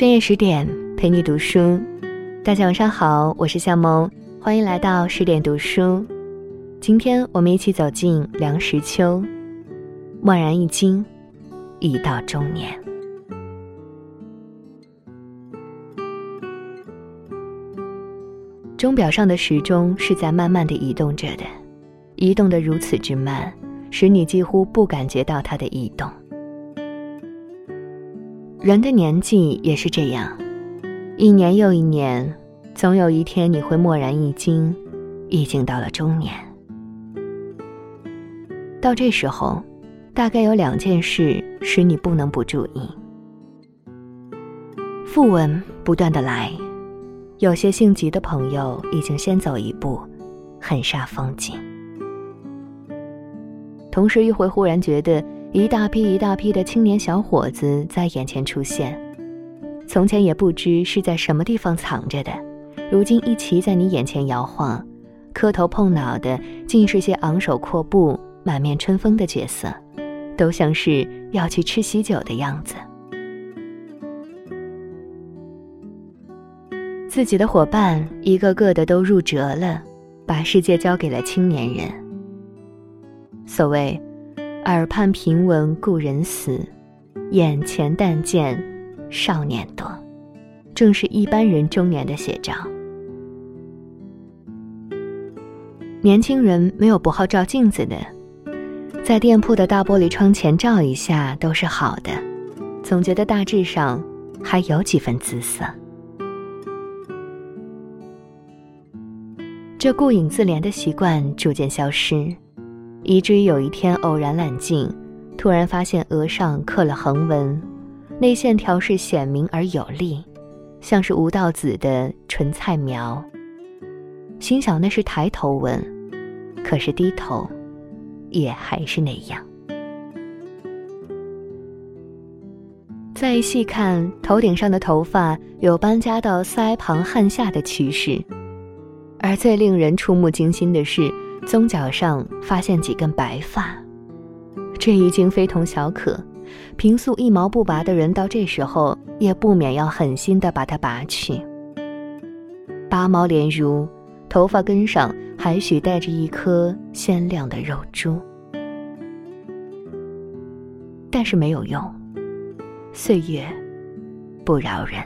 深夜十点陪你读书，大家晚上好，我是夏萌，欢迎来到十点读书。今天我们一起走进梁实秋，蓦然一惊，已到中年。钟表上的时钟是在慢慢的移动着的，移动的如此之慢，使你几乎不感觉到它的移动。人的年纪也是这样，一年又一年，总有一天你会蓦然一惊，已经到了中年。到这时候，大概有两件事使你不能不注意。讣文不断的来。有些性急的朋友已经先走一步，很煞风景。同时，又会忽然觉得一大批一大批的青年小伙子在眼前出现，从前也不知是在什么地方藏着的，如今一齐在你眼前摇晃，磕头碰脑的，尽是些昂首阔步、满面春风的角色，都像是要去吃喜酒的样子。自己的伙伴一个个的都入辙了，把世界交给了青年人。所谓“耳畔平闻故人死，眼前但见少年多”，正是一般人中年的写照。年轻人没有不好照镜子的，在店铺的大玻璃窗前照一下都是好的，总觉得大致上还有几分姿色。这顾影自怜的习惯逐渐消失，以至于有一天偶然揽镜，突然发现额上刻了横纹，那线条是显明而有力，像是吴道子的纯菜描。心想那是抬头纹，可是低头，也还是那样。再细看，头顶上的头发有搬家到腮旁汗下的趋势。而最令人触目惊心的是，鬃角上发现几根白发，这已经非同小可。平素一毛不拔的人，到这时候也不免要狠心的把它拔去。拔毛连如，头发根上还许带着一颗鲜亮的肉珠，但是没有用，岁月不饶人。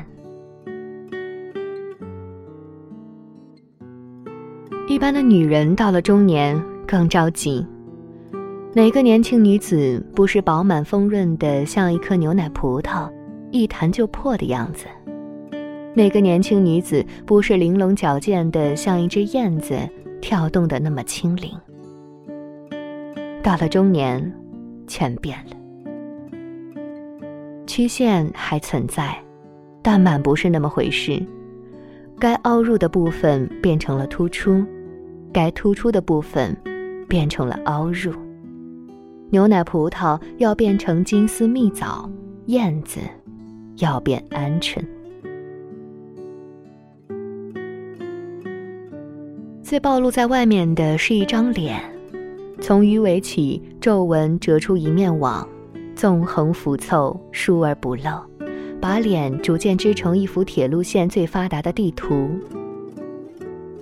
般的女人到了中年更着急。哪个年轻女子不是饱满丰润的像一颗牛奶葡萄，一弹就破的样子？哪个年轻女子不是玲珑矫健的像一只燕子，跳动的那么轻灵？到了中年，全变了。曲线还存在，但满不是那么回事。该凹入的部分变成了突出。该突出的部分变成了凹入，牛奶葡萄要变成金丝蜜枣，燕子要变鹌鹑。最暴露在外面的是一张脸，从鱼尾起，皱纹折出一面网，纵横浮凑，疏而不漏，把脸逐渐织成一幅铁路线最发达的地图。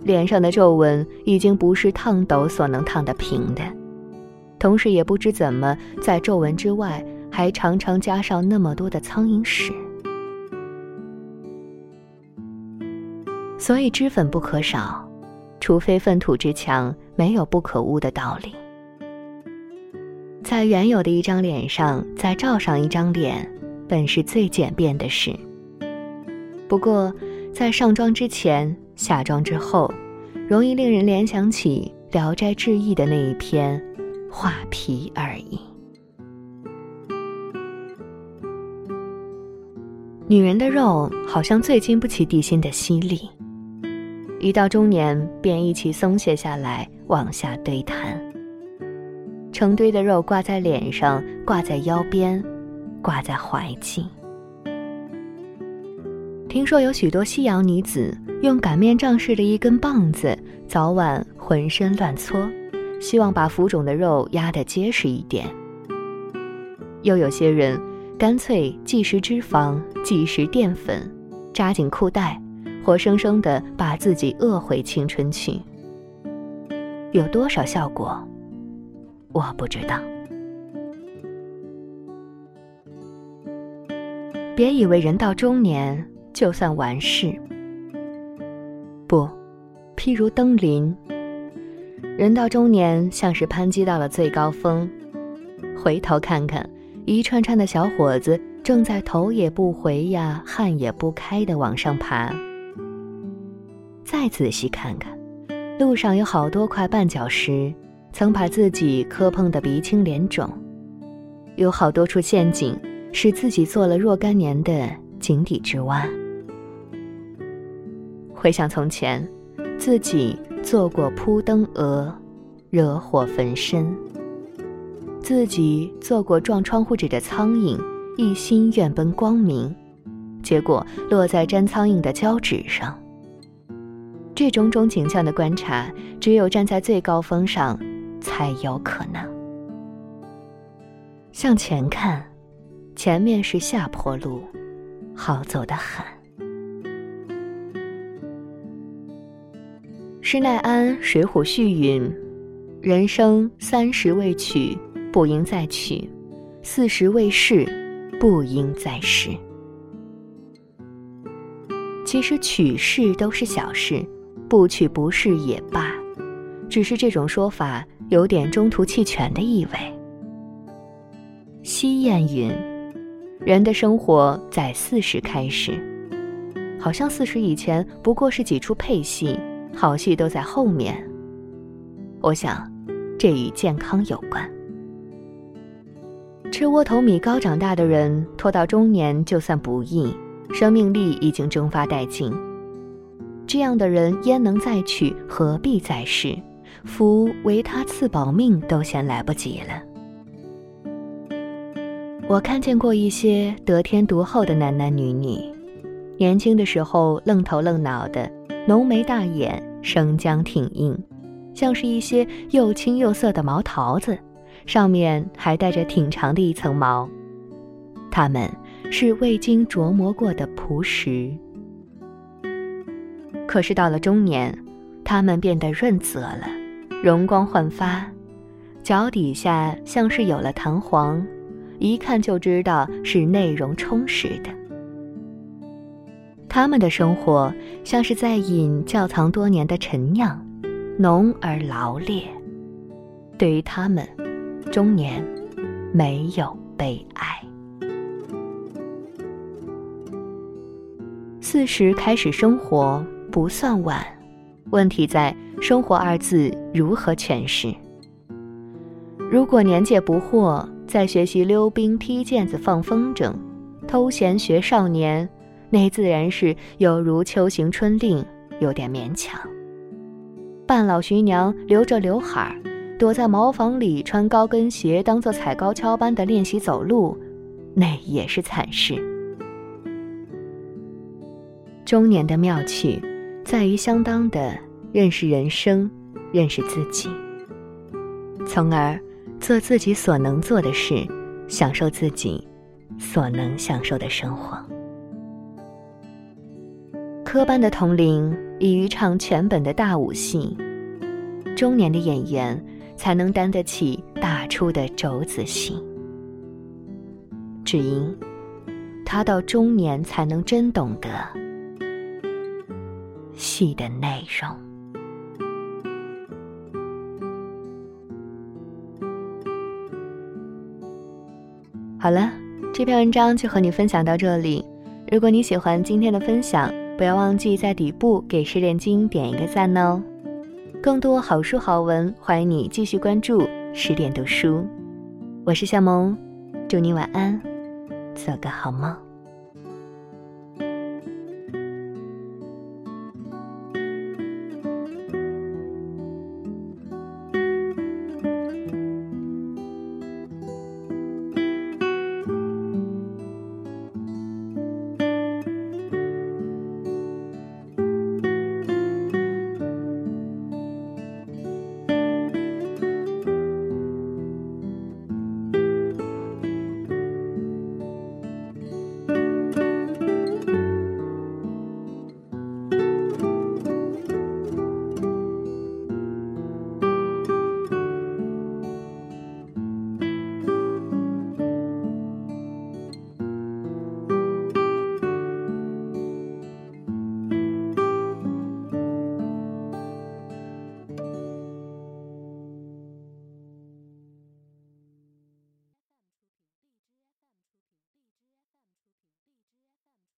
脸上的皱纹已经不是烫斗所能烫得平的，同时也不知怎么在皱纹之外还常常加上那么多的苍蝇屎，所以脂粉不可少，除非粪土之强，没有不可污的道理。在原有的一张脸上再罩上一张脸，本是最简便的事。不过，在上妆之前。下妆之后，容易令人联想起《聊斋志异》的那一篇“画皮”而已。女人的肉好像最经不起地心的吸力，一到中年便一起松懈下来，往下堆摊。成堆的肉挂在脸上，挂在腰边，挂在怀际。听说有许多西洋女子用擀面杖似的一根棒子，早晚浑身乱搓，希望把浮肿的肉压得结实一点。又有些人干脆忌食脂肪，忌食淀粉，扎紧裤带，活生生的把自己饿回青春去。有多少效果，我不知道。别以为人到中年就算完事。譬如登临，人到中年像是攀击到了最高峰，回头看看，一串串的小伙子正在头也不回呀，汗也不开的往上爬。再仔细看看，路上有好多块绊脚石，曾把自己磕碰得鼻青脸肿，有好多处陷阱。使自己做了若干年的井底之蛙。回想从前，自己做过扑灯蛾，惹火焚身；自己做过撞窗户纸的苍蝇，一心愿奔光明，结果落在粘苍蝇的胶纸上。这种种景象的观察，只有站在最高峰上，才有可能。向前看。前面是下坡路，好走的很。施耐庵《水浒序》云：“人生三十未娶，不应再娶；四十未逝，不应再试。”其实娶事都是小事，不娶不是也罢，只是这种说法有点中途弃权的意味。西谚云。人的生活在四十开始，好像四十以前不过是几出配戏，好戏都在后面。我想，这与健康有关。吃窝头米糕长大的人，拖到中年就算不易，生命力已经蒸发殆尽。这样的人焉能再娶？何必再试？夫唯他赐保命，都嫌来不及了。我看见过一些得天独厚的男男女女，年轻的时候愣头愣脑的，浓眉大眼，生姜挺硬，像是一些又青又涩的毛桃子，上面还带着挺长的一层毛。他们是未经琢磨过的朴实。可是到了中年，他们变得润泽了，容光焕发，脚底下像是有了弹簧。一看就知道是内容充实的。他们的生活像是在饮窖藏多年的陈酿，浓而劳烈。对于他们，中年没有悲哀。四十开始生活不算晚，问题在“生活”二字如何诠释。如果年届不惑。在学习溜冰、踢毽子、放风筝，偷闲学少年，那自然是有如秋行春令，有点勉强。半老徐娘留着刘海儿，躲在茅房里穿高跟鞋，当做踩高跷般的练习走路，那也是惨事。中年的妙趣，在于相当的认识人生，认识自己，从而。做自己所能做的事，享受自己所能享受的生活。科班的童龄已于唱全本的大武戏，中年的演员才能担得起大出的肘子戏。只因他到中年才能真懂得戏的内容。好了，这篇文章就和你分享到这里。如果你喜欢今天的分享，不要忘记在底部给十点金点一个赞哦。更多好书好文，欢迎你继续关注十点读书。我是夏萌，祝你晚安，做个好梦。